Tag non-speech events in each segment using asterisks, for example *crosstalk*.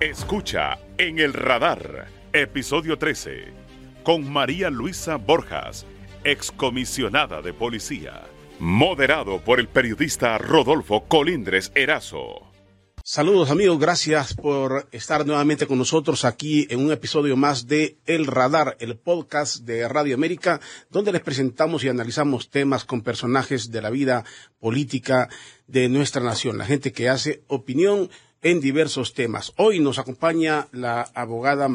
Escucha en el radar, episodio 13, con María Luisa Borjas, excomisionada de policía, moderado por el periodista Rodolfo Colindres Erazo. Saludos amigos, gracias por estar nuevamente con nosotros aquí en un episodio más de El Radar, el podcast de Radio América, donde les presentamos y analizamos temas con personajes de la vida política de nuestra nación, la gente que hace opinión en diversos temas. Hoy nos acompaña la abogada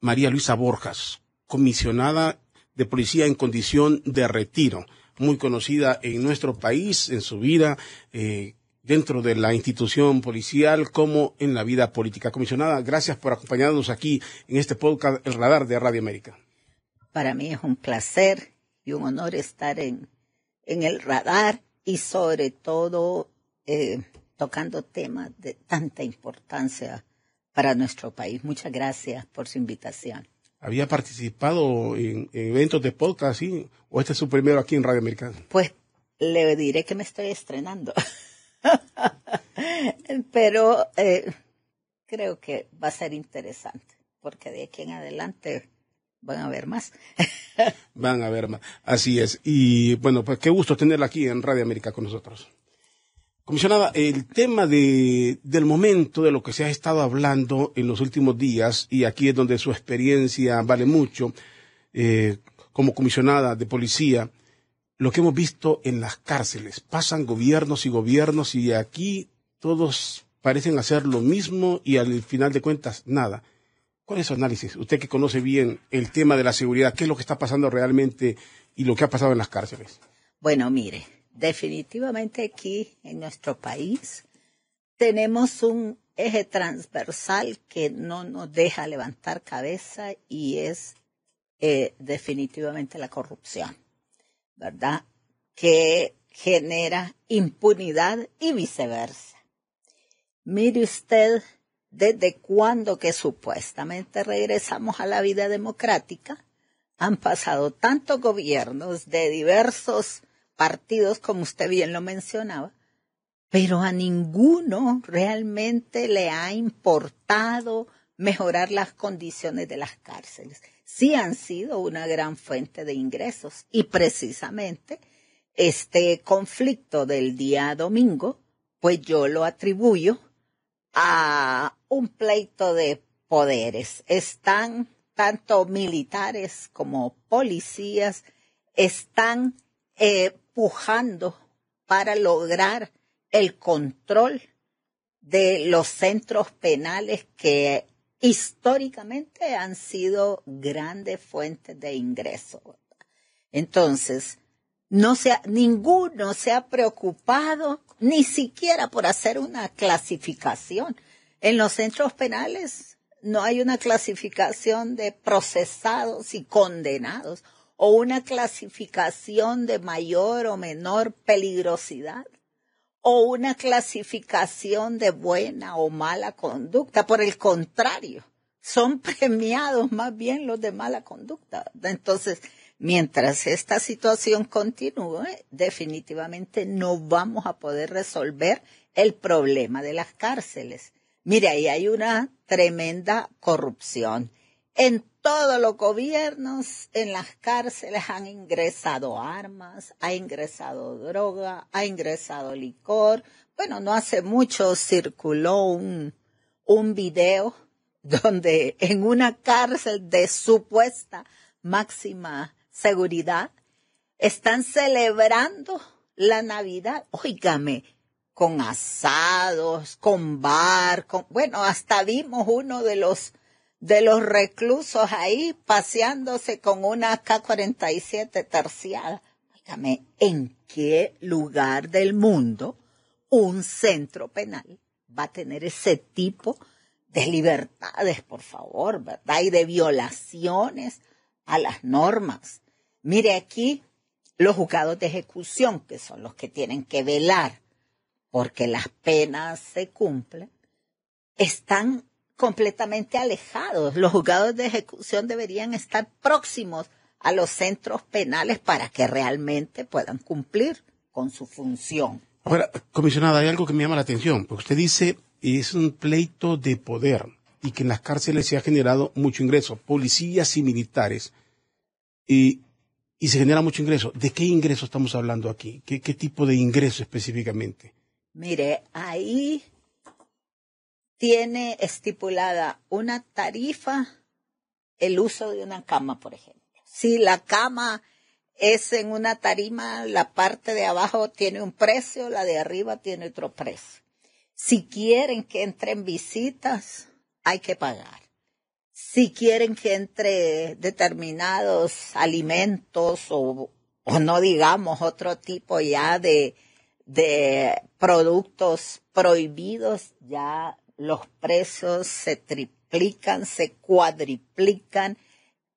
María Luisa Borjas, comisionada de policía en condición de retiro, muy conocida en nuestro país, en su vida, eh, dentro de la institución policial como en la vida política. Comisionada, gracias por acompañarnos aquí en este podcast El Radar de Radio América. Para mí es un placer y un honor estar en, el radar y sobre todo eh, tocando temas de tanta importancia para nuestro país. Muchas gracias por su invitación. ¿Había participado en, eventos de podcast, sí? ¿O este es su primero aquí en Radio América? Pues le diré que me estoy estrenando. *laughs* Pero eh, creo que va a ser interesante, porque de aquí en adelante van a ver más. *laughs* van a ver más, así es. Y bueno, pues qué gusto tenerla aquí en Radio América con nosotros. Comisionada, el tema de, del momento de lo que se ha estado hablando en los últimos días, y aquí es donde su experiencia vale mucho, eh, como comisionada de policía, lo que hemos visto en las cárceles. Pasan gobiernos y gobiernos y aquí todos parecen hacer lo mismo y al final de cuentas nada. ¿Cuál es su análisis? Usted que conoce bien el tema de la seguridad, ¿qué es lo que está pasando realmente y lo que ha pasado en las cárceles? Bueno, mire, definitivamente aquí en nuestro país tenemos un eje transversal que no nos deja levantar cabeza y es eh, definitivamente la corrupción. ¿verdad? Que genera impunidad y viceversa. Mire usted desde cuándo que supuestamente regresamos a la vida democrática, han pasado tantos gobiernos de diversos partidos, como usted bien lo mencionaba, pero a ninguno realmente le ha importado mejorar las condiciones de las cárceles sí han sido una gran fuente de ingresos y precisamente este conflicto del día domingo, pues yo lo atribuyo a un pleito de poderes. Están tanto militares como policías, están eh, pujando para lograr el control de los centros penales que históricamente han sido grandes fuentes de ingreso. Entonces, no se ninguno se ha preocupado ni siquiera por hacer una clasificación. En los centros penales no hay una clasificación de procesados y condenados o una clasificación de mayor o menor peligrosidad o una clasificación de buena o mala conducta. Por el contrario, son *laughs* premiados más bien los de mala conducta. Entonces, mientras esta situación continúe, definitivamente no vamos a poder resolver el problema de las cárceles. Mire, ahí hay una tremenda corrupción. En todos los gobiernos, en las cárceles han ingresado armas, ha ingresado droga, ha ingresado licor. Bueno, no hace mucho circuló un, un video *laughs* donde en una cárcel de supuesta máxima seguridad están celebrando la Navidad. Óigame, con asados, con bar, con, bueno, hasta vimos uno de los de los reclusos ahí paseándose con una K-47 terciada. Dígame, ¿en qué lugar del mundo un centro penal va a tener ese tipo de libertades, por favor, verdad? Y de violaciones a las normas. Mire aquí los juzgados de ejecución, que son los que tienen que velar porque las penas se cumplen, están completamente alejados. Los juzgados de ejecución deberían estar próximos a los centros penales para que realmente puedan cumplir con su función. Ahora, comisionada, hay algo que me llama la atención, porque usted dice es un pleito de poder. y que en las cárceles se ha generado mucho ingreso, policías y militares, y, y se genera mucho ingreso. ¿De qué ingreso estamos hablando aquí? ¿Qué, qué tipo de ingreso específicamente? Mire, ahí tiene estipulada una tarifa el uso de una cama, por ejemplo. Si la cama es en una tarima, la parte de abajo tiene un precio, la de arriba tiene otro precio. Si quieren que entren visitas, hay que pagar. Si quieren que entre determinados alimentos o, o no digamos otro tipo ya de, de productos prohibidos, ya los precios se triplican, se cuadriplican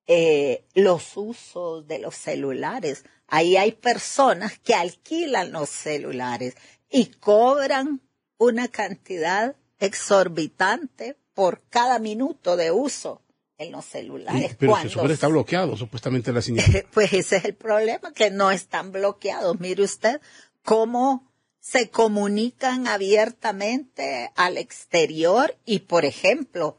eh, los usos de los celulares. Ahí hay personas que alquilan los celulares y cobran una cantidad exorbitante por cada minuto de uso en los celulares. pero se supone está bloqueado, supuestamente la *laughs* señal. pues ese es el problema, que no están bloqueados. Mire usted cómo se comunican abiertamente al exterior y, por ejemplo,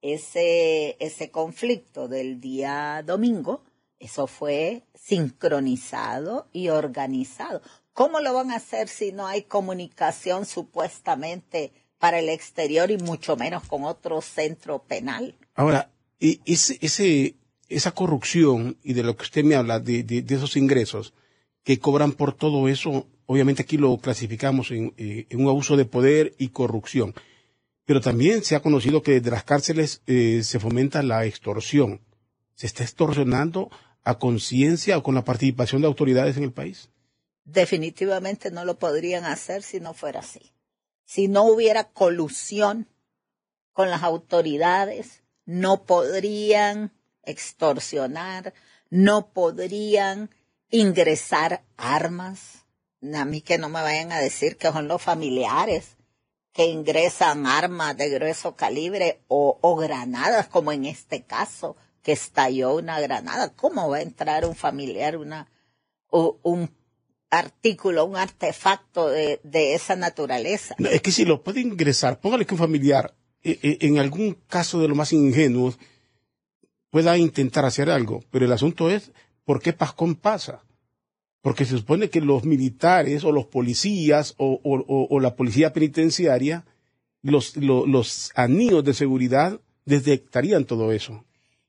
ese, ese conflicto del día domingo, eso fue sincronizado y organizado. ¿Cómo lo van a hacer si no hay comunicación supuestamente para el exterior y mucho menos con otro centro penal? Ahora, ese, ese, esa corrupción y de lo que usted me habla, de, de, esos ingresos que cobran por todo eso, obviamente aquí lo clasificamos en, eh, en un abuso de poder y corrupción pero también se ha conocido que desde las cárceles eh, se fomenta la extorsión. ¿Se está extorsionando a conciencia o con la participación de autoridades en el país? Definitivamente no lo podrían hacer si no fuera así. Si no hubiera colusión con las autoridades, no podrían extorsionar, no podrían ingresar armas. A mí que no me vayan a decir que son los familiares que ingresan armas de grueso calibre o, o granadas, como en este caso, que estalló una granada. ¿Cómo va a entrar un familiar, una, un artículo, un artefacto de, de esa naturaleza? es que si lo puede ingresar, póngale que un familiar, eh, eh, en algún caso de lo más ingenuo, pueda intentar hacer algo, pero el asunto es, ¿por qué Pascón pasa? Porque se supone que los militares o los policías o, la policía penitenciaria, los, los, anillos de seguridad detectarían todo eso.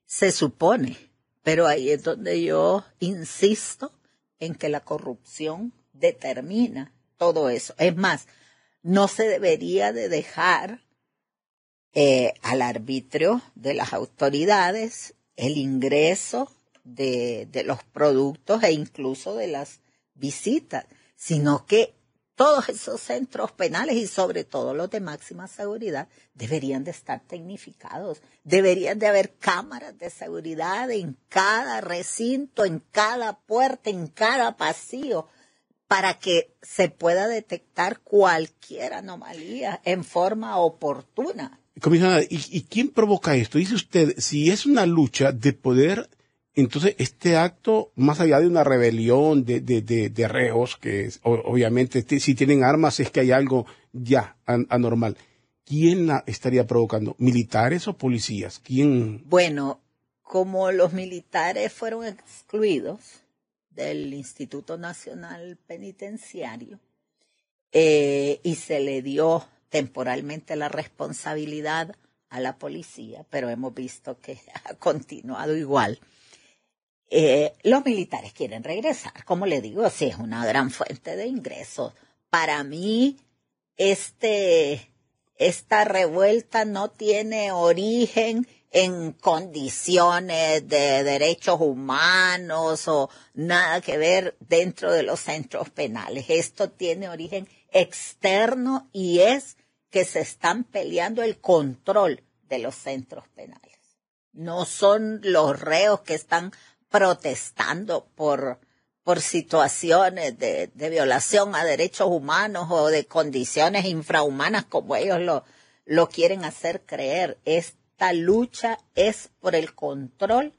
Se supone, pero ahí es donde yo insisto en que la corrupción determina todo eso. Es más, no se debería de dejar eh, al arbitrio de las autoridades el ingreso de, de los productos e incluso de las visitas, sino que todos esos centros penales y sobre todo los de máxima seguridad deberían de estar tecnificados, deberían de haber cámaras de seguridad en cada recinto, en cada puerta, en cada pasillo, para que se pueda detectar cualquier anomalía en forma oportuna. Comisionada, ¿y, ¿y quién provoca esto? Dice usted, si es una lucha de poder entonces, este acto, más allá de una rebelión de, de, de, reos, que obviamente si tienen armas es que hay algo ya anormal, ¿quién la estaría provocando? ¿Militares o policías? ¿Quién? Bueno, como los militares fueron excluidos del Instituto Nacional Penitenciario eh, y se le dio temporalmente la responsabilidad a la policía, pero hemos visto que *laughs* ha continuado igual. Eh, los militares quieren regresar, como le digo, sí es una gran fuente de ingresos. Para mí, este, esta revuelta no tiene origen en condiciones de derechos humanos o nada que ver dentro de los centros penales. Esto tiene origen externo y es que se están peleando el control de los centros penales. No son los reos que están protestando por, por situaciones de, de, violación a derechos humanos o de condiciones infrahumanas como ellos lo, lo quieren hacer creer. Esta lucha es por el control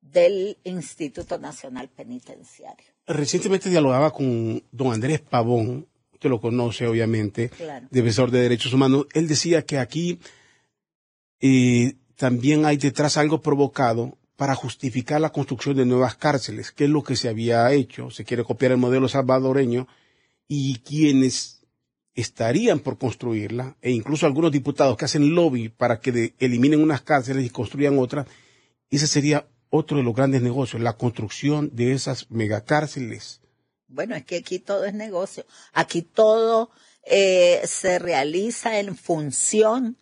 del Instituto Nacional Penitenciario. Recientemente dialogaba con don Andrés Pavón, usted lo conoce obviamente, defensor de derechos humanos. Él decía que aquí eh, también hay detrás algo provocado para justificar la construcción de nuevas cárceles, que es lo que se había hecho, se quiere copiar el modelo salvadoreño, y quienes estarían por construirla, e incluso algunos diputados que hacen lobby para que eliminen unas cárceles y construyan otras, ese sería otro de los grandes negocios, la construcción de esas megacárceles. Bueno, es que aquí todo es negocio. Aquí todo eh, se realiza en función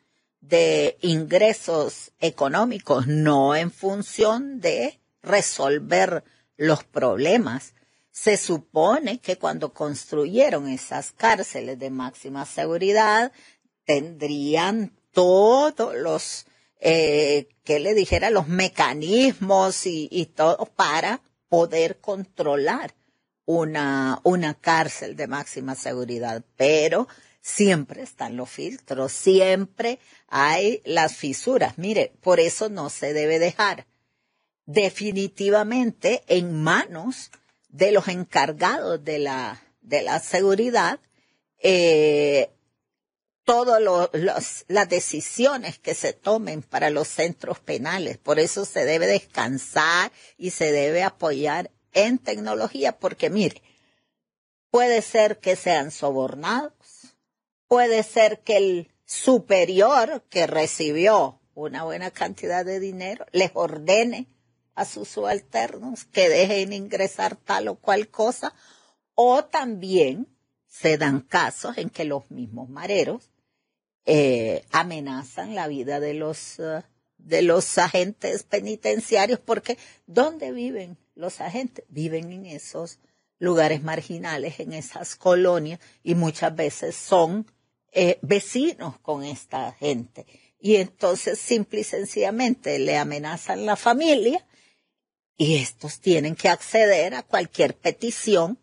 de ingresos económicos, no en función de resolver los problemas. Se supone que cuando construyeron esas cárceles de máxima seguridad, tendrían todos los eh, que le dijera los mecanismos y, y, todo para poder controlar una, una cárcel de máxima seguridad. Pero siempre están los filtros, siempre hay las fisuras. Mire, por eso no se debe dejar definitivamente en manos de los encargados de la, de la seguridad eh, todas las decisiones que se tomen para los centros penales. Por eso se debe descansar y se debe apoyar en tecnología, porque mire, puede ser que sean sobornados, puede ser que el superior que recibió una buena cantidad de dinero les ordene a sus subalternos que dejen ingresar tal o cual cosa, o también se dan casos en que los mismos mareros eh, amenazan la vida de los, uh, de los agentes penitenciarios, porque ¿dónde viven los agentes? Viven en esos lugares marginales, en esas colonias, y muchas veces son eh, vecinos con esta gente. Y entonces simple y sencillamente le amenazan la familia y estos tienen que acceder a cualquier petición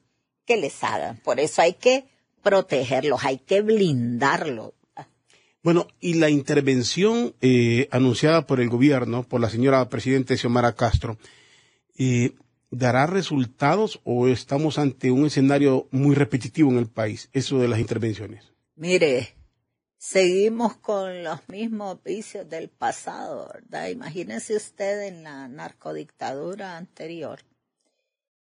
que les hagan. Por eso hay que protegerlos, hay que blindarlos. Bueno, y la intervención eh, anunciada por el gobierno, por la señora presidenta Xiomara Castro, eh, ¿dará resultados o estamos ante un escenario muy repetitivo en el país, eso de las intervenciones? Mire, seguimos con los mismos vicios del pasado, ¿verdad? Imagínese usted en la narcodictadura anterior.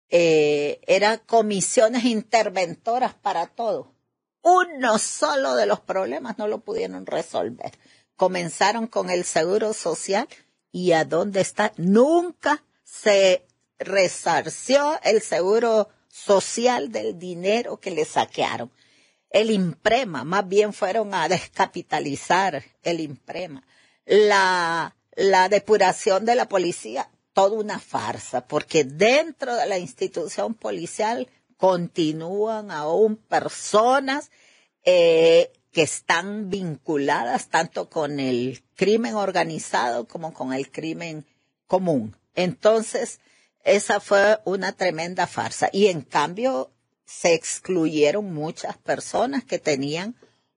Eh, eran comisiones interventoras para todo uno solo de los problemas no lo pudieron resolver. Comenzaron con el seguro social y a dónde está. Nunca se resarció el seguro social del dinero que le saquearon. El imprema, más bien fueron a descapitalizar el imprema. La, la depuración de la policía, toda una farsa, porque dentro de la institución policial continúan aún personas eh, que están vinculadas tanto con el crimen organizado como con el crimen común. Entonces, esa fue una tremenda farsa. Y en cambio, se excluyeron muchas personas que tenían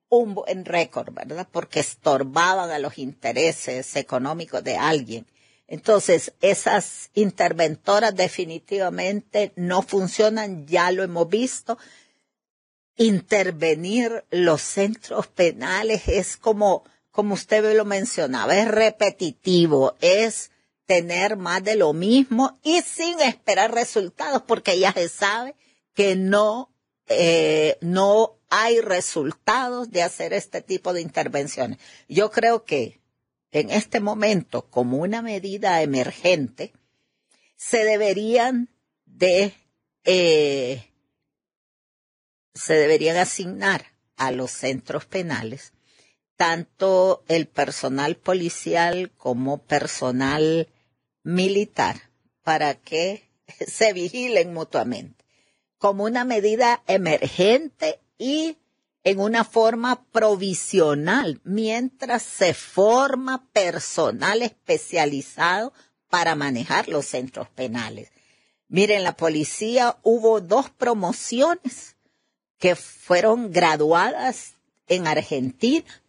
un buen récord, ¿verdad? Porque estorbaban a los intereses económicos de alguien. Entonces, esas interventoras definitivamente no funcionan, ya lo hemos visto. Intervenir los centros penales es como, como usted lo mencionaba, es repetitivo, es tener más de lo mismo y sin esperar resultados, porque ya se sabe que no, eh, no hay resultados de hacer este tipo de intervenciones. Yo creo que en este momento como una medida emergente, se deberían de, eh, se deberían asignar a los centros penales tanto el personal policial como personal militar para que *laughs* se vigilen mutuamente como una medida emergente y en una forma provisional mientras se forma personal especializado para manejar los centros penales. Miren, la policía hubo dos promociones que fueron graduadas en Argentina,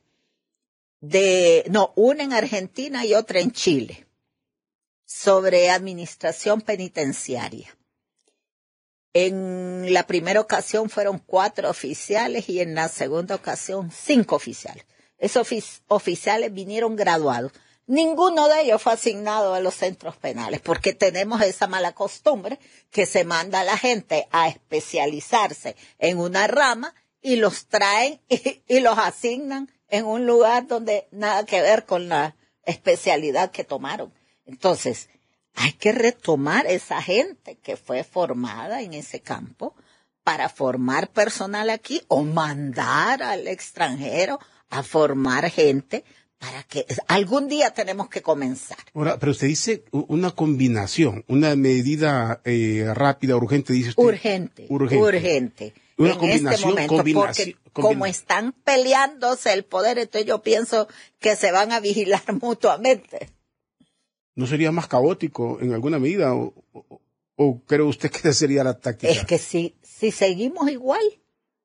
de, no, una en Argentina y otra en Chile, sobre administración penitenciaria. En la primera ocasión fueron cuatro oficiales y en la segunda ocasión cinco oficiales. esos oficiales vinieron graduados. Ninguno de ellos fue asignado a los centros penales porque tenemos esa mala costumbre que se manda a la gente a especializarse en una rama y los traen *laughs* y, los asignan en un lugar donde nada que ver con la especialidad que tomaron. Entonces, hay que retomar esa gente que fue formada en ese campo para formar personal aquí o mandar al extranjero a formar gente para que algún día tenemos que comenzar. Ahora, pero usted dice una combinación, una medida eh, rápida, urgente, dice usted. Urgente, urgente. Una en este momento, porque como están peleándose el poder, entonces yo pienso que se van a vigilar *laughs* mutuamente. ¿No sería más caótico en alguna medida? ¿O, o, cree usted que *laughs* sería la táctica? Es que si, si seguimos igual,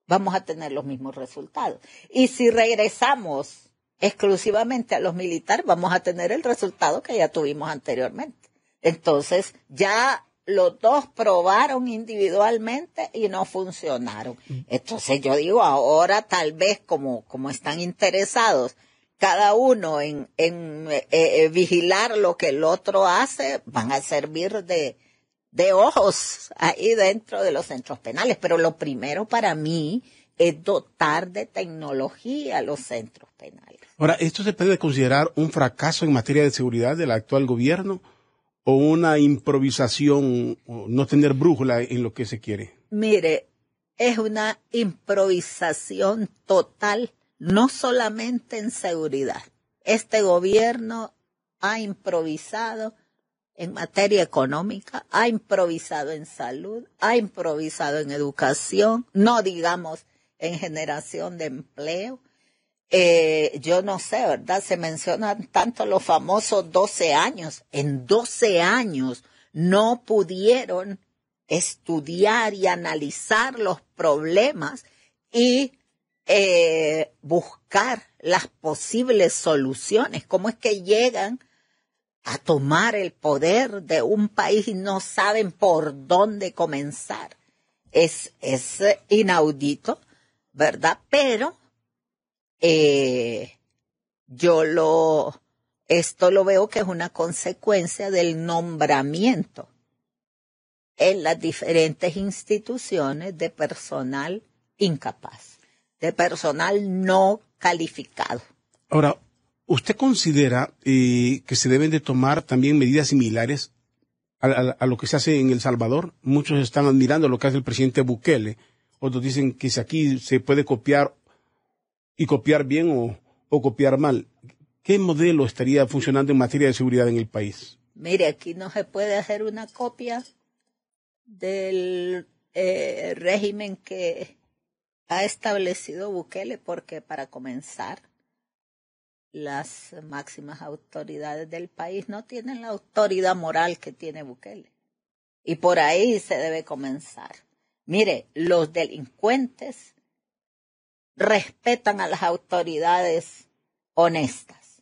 vamos a tener los mismos resultados. Y si regresamos exclusivamente a los militares, vamos a tener el resultado que ya tuvimos anteriormente. Entonces, ya los dos probaron individualmente y no funcionaron. Entonces yo digo, ahora tal vez como, como están interesados cada uno en, en eh, eh, vigilar lo que el otro hace, van a servir de, de ojos ahí dentro de los centros penales. Pero lo primero para mí es dotar de tecnología a los centros penales. Ahora, ¿esto se puede considerar un fracaso en materia de seguridad del actual gobierno o una improvisación, o no tener brújula en lo que se quiere? Mire, es una improvisación total, no solamente en seguridad. Este gobierno ha improvisado en materia económica, ha improvisado en salud, ha improvisado en educación, no digamos en generación de empleo, eh, yo no sé, ¿verdad? Se mencionan tanto los famosos 12 años. En 12 años no pudieron estudiar y analizar los problemas y eh, buscar las posibles soluciones. ¿Cómo es que llegan a tomar el poder de un país y no saben por dónde comenzar? Es, es inaudito, ¿verdad? Pero eh, yo lo, esto lo veo que es una consecuencia del nombramiento en las diferentes instituciones de personal incapaz, de personal no calificado. Ahora, ¿usted considera eh, que se deben de tomar también medidas similares a, a, lo que se hace en El Salvador? Muchos están admirando lo que hace el presidente Bukele. Otros dicen que si aquí se puede copiar y copiar bien o, copiar mal. ¿Qué modelo estaría funcionando en materia de seguridad en el país? Mire, aquí no se puede hacer una copia del eh, régimen que ha establecido Bukele, porque para comenzar, las máximas autoridades del país no tienen la autoridad moral que tiene Bukele. Y por ahí se debe comenzar. Mire, los delincuentes respetan a las autoridades honestas.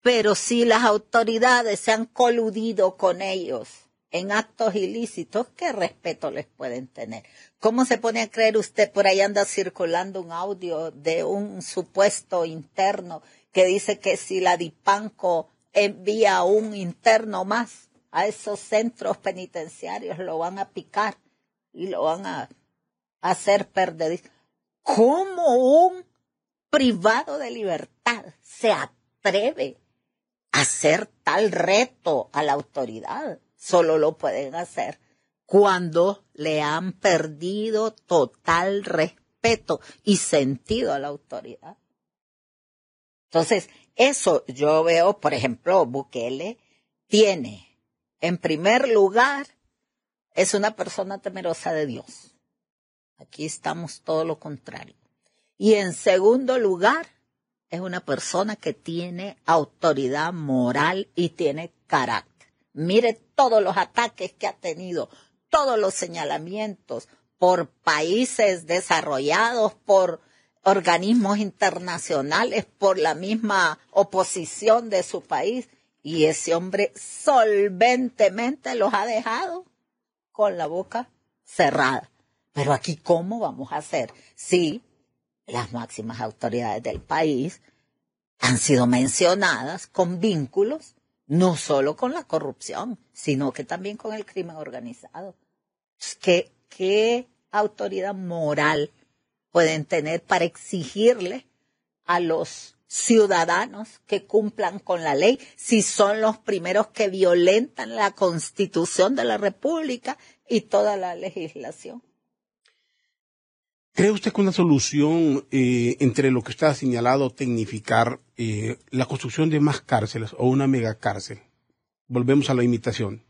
Pero si las autoridades se han coludido con ellos en actos ilícitos, ¿qué respeto les pueden tener? ¿Cómo se pone a creer usted por ahí anda circulando un audio de un supuesto interno que dice que si la Dipanco envía un interno más a esos centros penitenciarios lo van a picar y lo van a hacer perder? ¿Cómo un privado de libertad se atreve a hacer tal reto a la autoridad? Solo lo pueden hacer cuando le han perdido total respeto y sentido a la autoridad. Entonces, eso yo veo, por ejemplo, Bukele tiene, en primer lugar, es una persona temerosa de Dios. Aquí estamos todo lo contrario. Y en segundo lugar, es una persona que tiene autoridad moral y tiene carácter. Mire todos los ataques que ha tenido, todos los señalamientos por países desarrollados, por organismos internacionales, por la misma oposición de su país. Y ese hombre solventemente los ha dejado con la boca cerrada. Pero aquí, ¿cómo vamos a hacer si las máximas autoridades del país han sido mencionadas con vínculos no solo con la corrupción, sino que también con el crimen organizado. ¿Qué, qué autoridad moral pueden tener para exigirle a los ciudadanos que cumplan con la ley si son los primeros que violentan la constitución de la República y toda la legislación? ¿Cree usted que una solución eh, entre lo que está señalado tecnificar eh, la construcción de más cárceles o una megacárcel? Volvemos a la imitación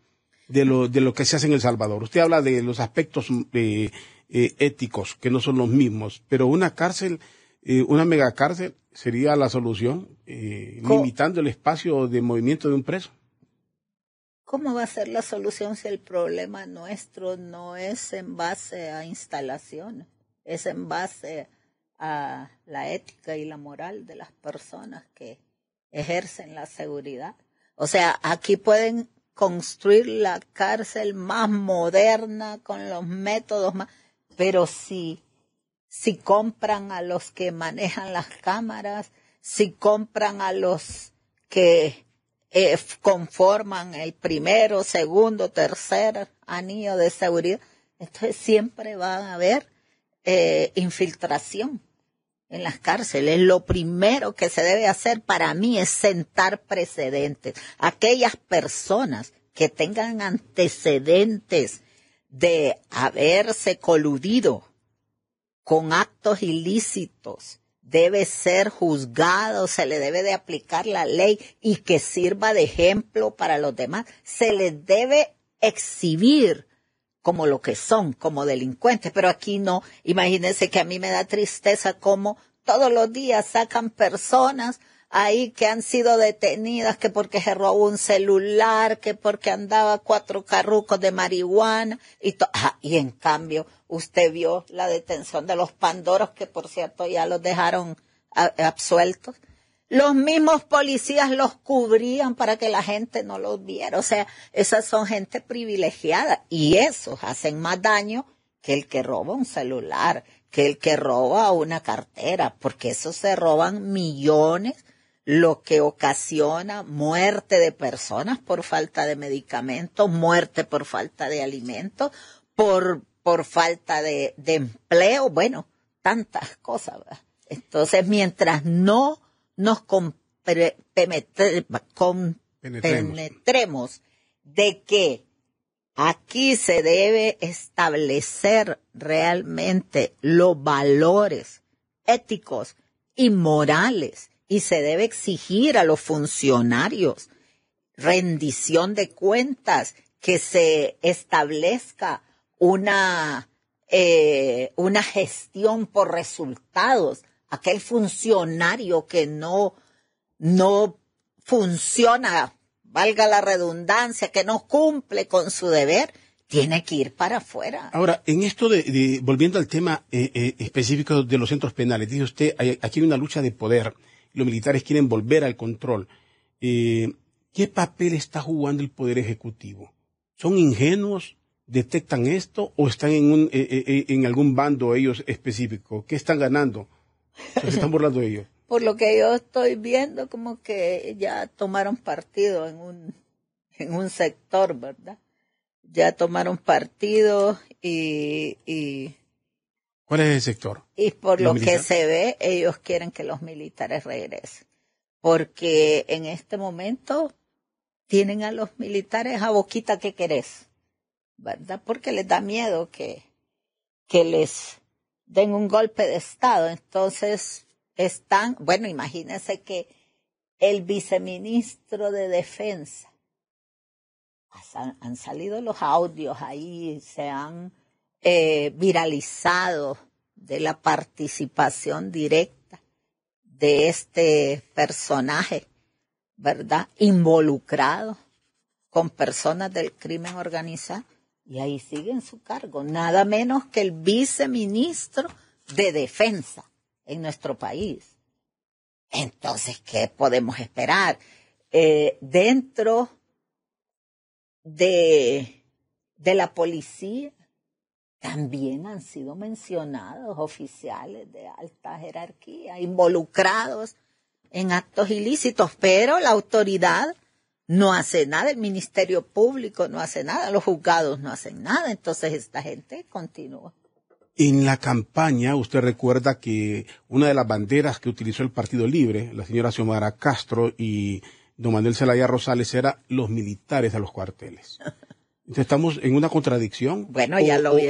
de lo, de lo que se hace en El Salvador. Usted habla de los aspectos eh, éticos que no son los mismos, pero una cárcel, una megacárcel sería la solución, limitando el espacio de movimiento de un preso. ¿Cómo va a ser la solución si el problema nuestro no es en base a instalaciones? Es en base a la ética y la moral de las personas que ejercen la seguridad. O sea, aquí pueden construir la cárcel más moderna con los métodos más, pero si, si compran a los que manejan las cámaras, si compran a los que eh, conforman el primero, segundo, tercer anillo de seguridad, entonces siempre van a haber eh, infiltración en las cárceles. Lo primero que se debe hacer para mí es sentar precedentes. Aquellas personas que tengan antecedentes de haberse coludido con actos ilícitos, debe ser juzgado, se le debe de aplicar la ley y que sirva de ejemplo para los demás. Se les debe exhibir como lo que son, como delincuentes, pero aquí no. Imagínense que a mí me da tristeza como todos los días sacan personas ahí que han sido detenidas, que porque se robó un celular, que porque andaba cuatro carrucos de marihuana, y, ah, y en cambio usted vio la detención de los pandoros, que por cierto ya los dejaron absueltos. Los mismos policías los cubrían para que la gente no los viera. O sea, esas son gente privilegiada y esos hacen más daño que el que roba un celular, que el que roba una cartera, porque esos se roban millones, lo que ocasiona muerte de personas por falta de medicamentos, muerte por falta de alimentos, por, por falta de, de empleo, bueno, tantas cosas. Entonces, mientras no nos penetremos. de que aquí se debe establecer realmente los valores éticos y morales y se debe exigir a los funcionarios rendición de cuentas, que se establezca una, eh, una gestión por resultados, aquel funcionario que no, no funciona, valga la redundancia, que no cumple con su deber, tiene que ir para afuera. Ahora, en esto de, volviendo al tema eh, eh, específico de los centros penales, dice usted, aquí hay una lucha de poder, los militares quieren volver al control. Eh, ¿Qué papel está jugando el poder ejecutivo? ¿Son ingenuos? ¿Detectan esto o están en, un, en algún bando ellos específico? ¿Qué están ganando? Se están burlando de ellos. *laughs* Por lo que yo estoy viendo, como que ya tomaron partido en un, en un sector, ¿verdad? Ya tomaron partido y, y ¿Cuál es el sector? Y por lo que se ve, ellos quieren que los militares regresen. Porque en este momento tienen a los militares a boquita que querés, ¿verdad? Porque les da miedo que, que les den un golpe de Estado. Entonces, están, bueno, imagínense que el viceministro de Defensa, han, salido los audios ahí, se han eh, viralizado de la participación directa de este personaje, ¿verdad? Involucrado con personas del crimen organizado y ahí sigue en su cargo, nada menos que el viceministro de Defensa en nuestro país. Entonces, ¿qué podemos esperar? Eh, dentro de, de la policía también han sido mencionados oficiales de alta jerarquía, involucrados en actos ilícitos, pero la autoridad no hace nada, el Ministerio Público no hace nada, los juzgados no hacen nada, entonces esta gente continúa. En la campaña, usted recuerda que una de las banderas que utilizó el Partido Libre, la señora Xiomara Castro y don Manuel Zelaya Rosales, era los militares a los cuarteles. *laughs* Entonces estamos en una contradicción. Bueno, ya lo vi.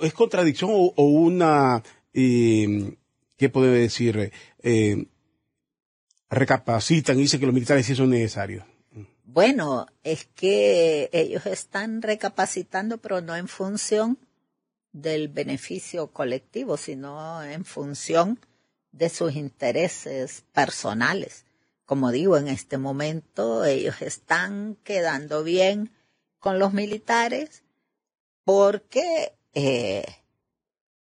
¿Es contradicción o, una, eh, qué puede decir? Eh, recapacitan y dicen que los militares sí son necesarios. Bueno, es que ellos están recapacitando, pero no en función del beneficio colectivo, sino en función de sus intereses personales. Como digo, en este momento ellos están quedando bien con los militares porque eh,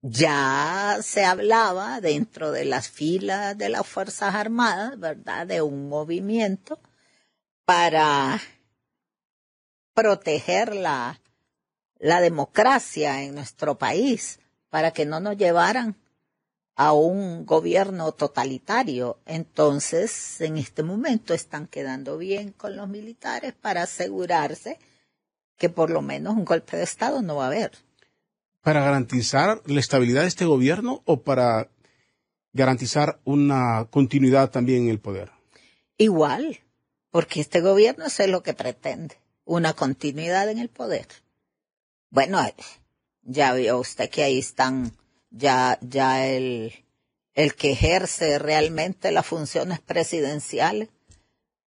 ya se hablaba dentro de las filas de las Fuerzas Armadas, ¿verdad?, de un movimiento para proteger la, la democracia en nuestro país, para que no nos llevaran a un gobierno totalitario. Entonces, en este momento están quedando bien con los militares para asegurarse que por lo menos un golpe de Estado no va a haber. ¿Para garantizar la estabilidad de este gobierno o para garantizar una continuidad también en el poder? Igual, porque este gobierno es lo que pretende, una continuidad en el poder. Bueno, ya vio usted que ahí están ya, ya el, el que ejerce realmente las funciones presidenciales,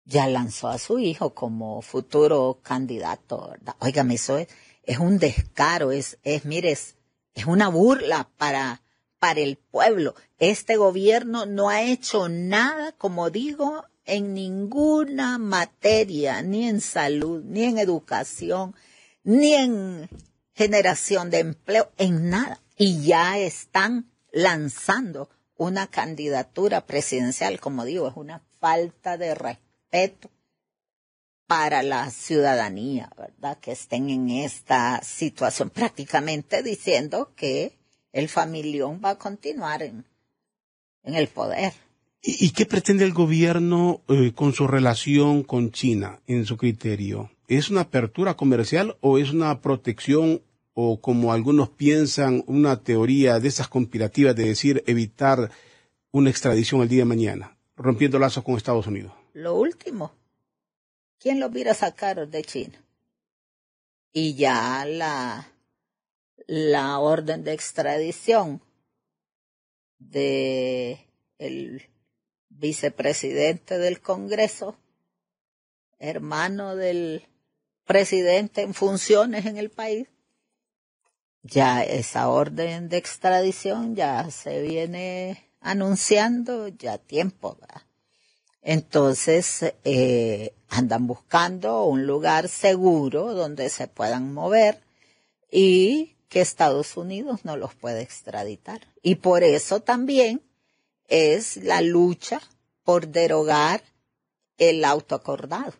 ya lanzó a su hijo como futuro candidato, ¿verdad? Óigame, eso es, es un descaro, es, es, mire, es, es una burla para, para el pueblo. Este gobierno no ha hecho nada, como digo, en ninguna materia, ni en salud, ni en educación, ni en generación de empleo, en nada. Y ya están lanzando una candidatura presidencial, como digo, es una falta de respeto para la ciudadanía, ¿verdad? Que estén en esta situación, prácticamente diciendo que el familión va a continuar en, en el poder. ¿Y, qué pretende el gobierno eh, con su relación con China, en su criterio? ¿Es una apertura comercial o es una protección o como algunos piensan, una teoría de esas conspirativas de decir evitar una extradición el día de mañana, rompiendo lazos con Estados Unidos? Lo último. ¿Quién lo viera sacar de China? Y ya la, la orden de extradición de el vicepresidente del Congreso, hermano del presidente en funciones en el país, ya esa orden de extradición ya se viene anunciando ya tiempo. Entonces, eh, andan buscando un lugar seguro donde se puedan mover y que Estados Unidos no los puede extraditar. Y por eso también es la lucha por derogar el autoacordado,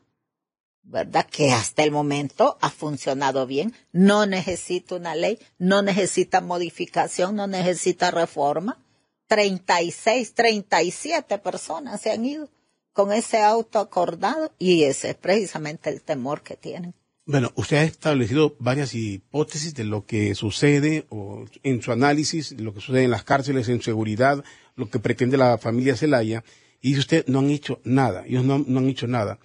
¿verdad? Que hasta el momento ha funcionado bien, no necesita una ley, no necesita modificación, no necesita reforma. 36, 37 personas se han ido con ese autoacordado y ese es precisamente el temor que tienen. Bueno, usted ha establecido varias hipótesis de lo que sucede o en su análisis, lo que sucede en las cárceles, en seguridad, lo que pretende la familia Zelaya, y dice usted, no han hecho nada, ellos no, han hecho nada.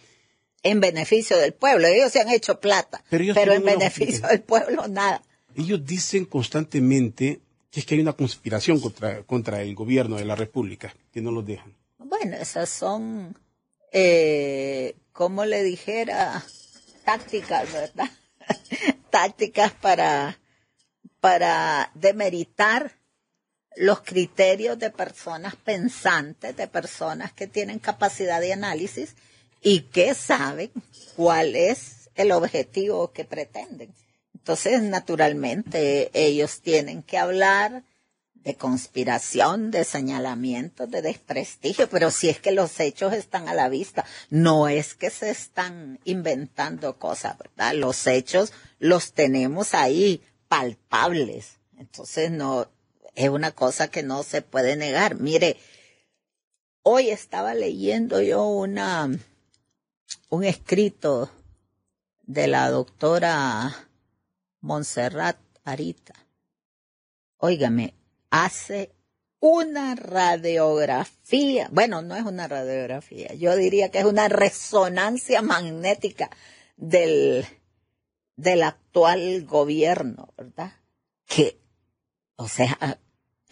En beneficio del pueblo, ellos se han hecho plata, pero, en beneficio del pueblo nada. Ellos dicen constantemente que es que hay una conspiración contra, contra el gobierno de la República, que no los dejan. Bueno, esas son, eh, como le dijera, tácticas, ¿verdad? *laughs* tácticas para, para demeritar los criterios de personas pensantes, de personas que tienen capacidad de análisis y que saben cuál es el objetivo que pretenden. Entonces, naturalmente, ellos tienen que hablar de conspiración, de señalamiento, de desprestigio, pero si es que los hechos están a la vista, no es que se están inventando cosas, ¿verdad? Los hechos los tenemos ahí palpables. Entonces no, es una cosa que no se puede negar. Mire, Hoy estaba leyendo yo una, un escrito de la doctora Montserrat Arita. Óigame, hace una radiografía, bueno, no es una radiografía, yo diría que es una resonancia magnética del, del actual gobierno, ¿verdad? Que, o sea,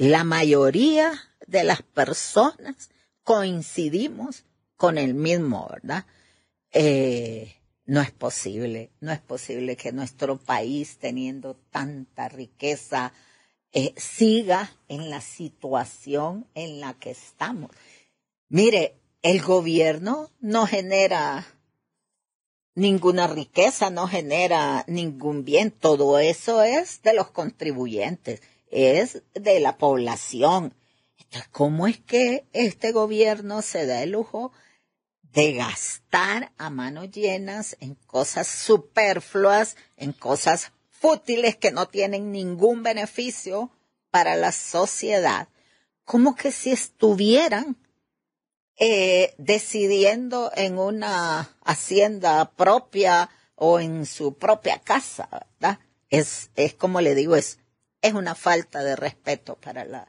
la mayoría de las personas coincidimos con el mismo, ¿verdad? Eh, no es posible, no es posible que nuestro país, teniendo tanta riqueza, eh, siga en la situación en la que estamos. Mire, el gobierno no genera ninguna riqueza, no genera ningún bien, todo eso es de los contribuyentes, es de la población. Entonces, ¿cómo es que este gobierno se da el lujo de gastar a manos llenas en cosas superfluas, en cosas fútiles que no tienen ningún beneficio para la sociedad, como que si estuvieran eh, decidiendo en una hacienda propia o en su propia casa, ¿verdad? Es, es como le digo, es, es una falta de respeto para la,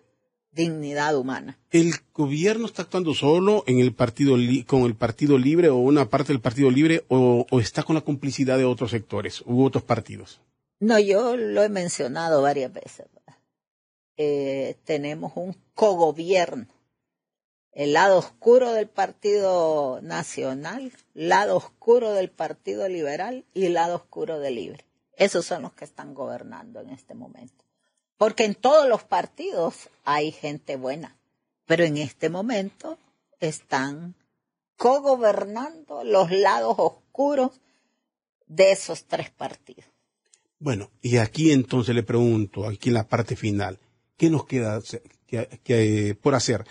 dignidad humana. ¿El gobierno está actuando solo en el partido con el Partido Libre o una parte del Partido Libre o, está con la complicidad de otros sectores u otros partidos? No, yo lo he mencionado varias veces. Eh, tenemos un cogobierno. El lado oscuro del Partido Nacional, lado oscuro del Partido Liberal y el lado oscuro del Libre. Esos son los que están gobernando en este momento. Porque en todos los partidos hay gente buena, pero en este momento están cogobernando los lados oscuros de esos tres partidos. Bueno, y aquí entonces le pregunto, aquí en la parte final, ¿qué nos queda por hacer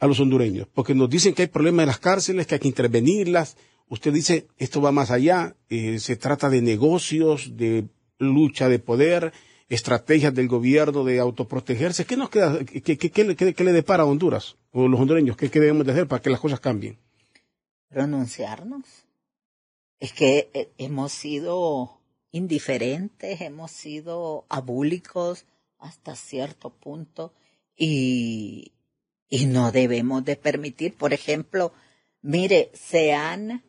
a los hondureños? Porque nos dicen que hay problemas en las cárceles, que hay que intervenirlas. Usted dice, esto va más allá, eh, se trata de negocios, de lucha de poder, estrategias del gobierno de autoprotegerse. ¿Qué nos queda? ¿Qué, le, depara a Honduras o los hondureños? ¿Qué, debemos de hacer para que las cosas cambien? Pronunciarnos. Es que eh, hemos sido indiferentes, hemos sido abúlicos hasta cierto punto y, y no debemos de permitir, por ejemplo, mire, se han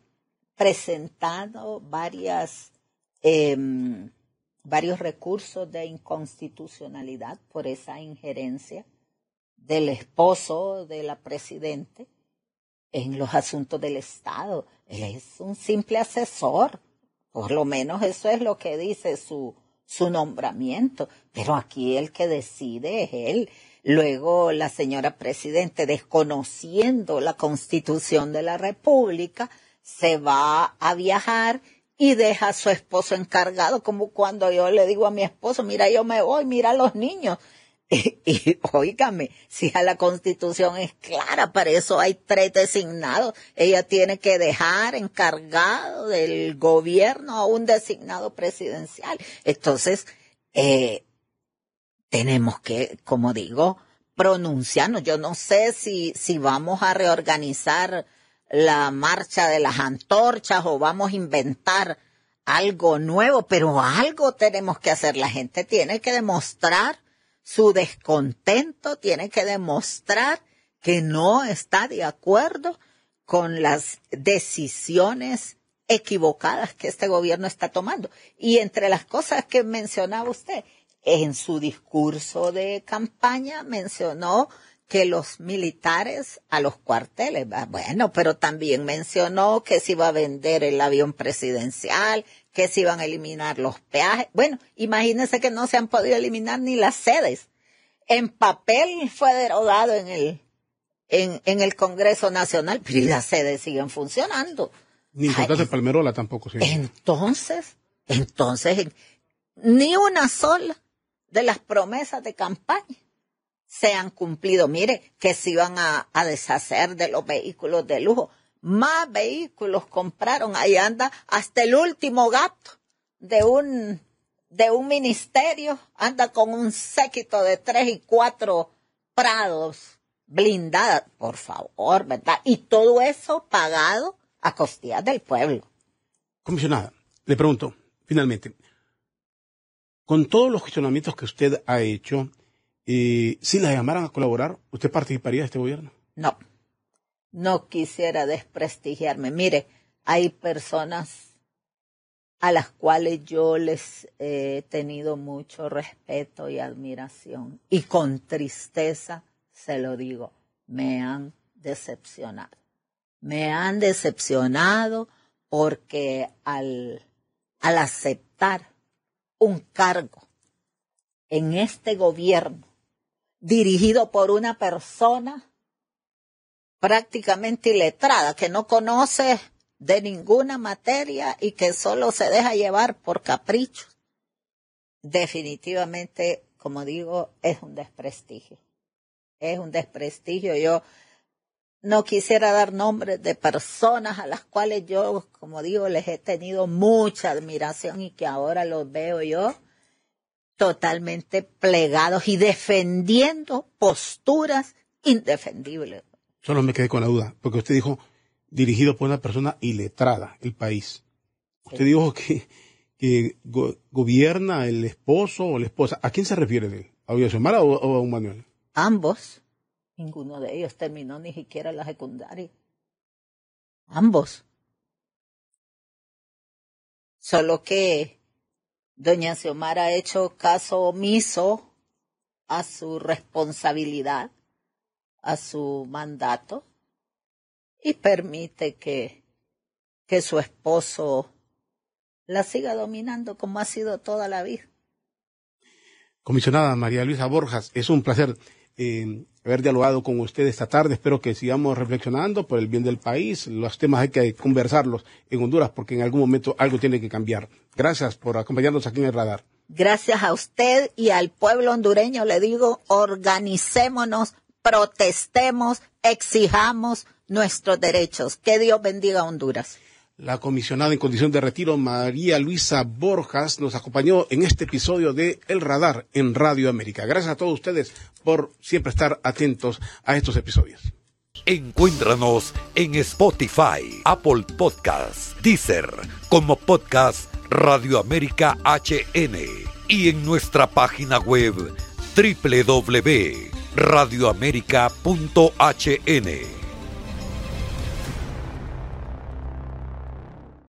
presentado varias eh, varios recursos de inconstitucionalidad por esa injerencia del esposo de la presidente en los asuntos del Estado. Él es un simple asesor. Por lo menos eso es lo que dice su, su nombramiento. Pero aquí el que decide es él. Luego la señora presidente, desconociendo la constitución de la República, se va a viajar y deja a su esposo encargado, como cuando yo le digo a mi esposo, mira, yo me voy, mira a los niños. *laughs* Y, oígame, si a la constitución es clara, para eso hay tres designados, ella tiene que dejar encargado del gobierno a un designado presidencial. Entonces, eh, tenemos que, como digo, pronunciarnos. Yo no sé si, si vamos a reorganizar la marcha de las antorchas o vamos a inventar algo nuevo, pero algo tenemos que hacer. La gente tiene que demostrar su descontento, tiene que demostrar que no está de acuerdo con las decisiones equivocadas que este gobierno está tomando. Y entre las cosas que mencionaba usted, en su discurso de campaña mencionó que los militares a los cuarteles. Bueno, pero también mencionó que se iba a vender el avión presidencial, que se iban a eliminar los peajes. Bueno, imagínense que no se han podido eliminar ni las sedes. En papel fue derogado en el, en, en el Congreso Nacional, pero las sedes siguen funcionando. Ni en de Palmerola tampoco. Sí. Entonces, entonces, ni una sola de las promesas de campaña se han cumplido. Mire, que se iban a, deshacer de los vehículos de lujo. Más vehículos compraron. Ahí anda hasta el último gato de un, de un ministerio. Anda con un séquito de tres y cuatro prados blindadas, por favor, ¿verdad? Y todo eso pagado a costillas del pueblo. Comisionada, le pregunto, finalmente, con todos los cuestionamientos que usted ha hecho, eh, si la llamaran a colaborar, ¿usted participaría de este gobierno? No, no quisiera desprestigiarme. Mire, hay personas a las cuales yo les he tenido mucho respeto y admiración. Y con tristeza se lo digo, me han decepcionado. Me han decepcionado porque al, al aceptar un cargo en este gobierno dirigido por una persona prácticamente iletrada, que no conoce de ninguna materia y que solo se deja llevar por caprichos, definitivamente, como digo, es un desprestigio. Es un desprestigio. Yo no quisiera dar nombres de personas a las cuales yo, como digo, les he tenido mucha admiración y que ahora los veo yo totalmente plegados y defendiendo posturas indefendibles. Solo me quedé con la duda, porque usted dijo dirigido por una persona iletrada, el país. Usted dijo que, que gobierna el esposo o la esposa. ¿A quién se refiere él? ¿A Xiomara o, o a un Manuel? Ambos. Ninguno de ellos terminó ni siquiera la secundaria. Ambos. Solo que doña Xiomara ha hecho caso omiso a su responsabilidad, a su mandato, y permite que, que su esposo la siga dominando como ha sido toda la vida. Comisionada María Luisa Borjas, es un placer eh, haber dialogado con usted esta tarde. Espero que sigamos reflexionando por el bien del país. Los temas hay que conversarlos en Honduras porque en algún momento algo tiene que cambiar. Gracias por acompañarnos aquí en el radar. Gracias a usted y al pueblo hondureño le digo, organicémonos, protestemos, exijamos nuestros derechos. Que Dios bendiga a Honduras. La comisionada en condición de retiro, María Luisa Borjas, nos acompañó en este episodio de El Radar en Radio América. Gracias a todos ustedes por siempre estar atentos a estos episodios. Encuéntranos en Spotify, Apple Podcasts, Deezer, como podcast Radio América HN y en nuestra página web www.radioamerica.hn.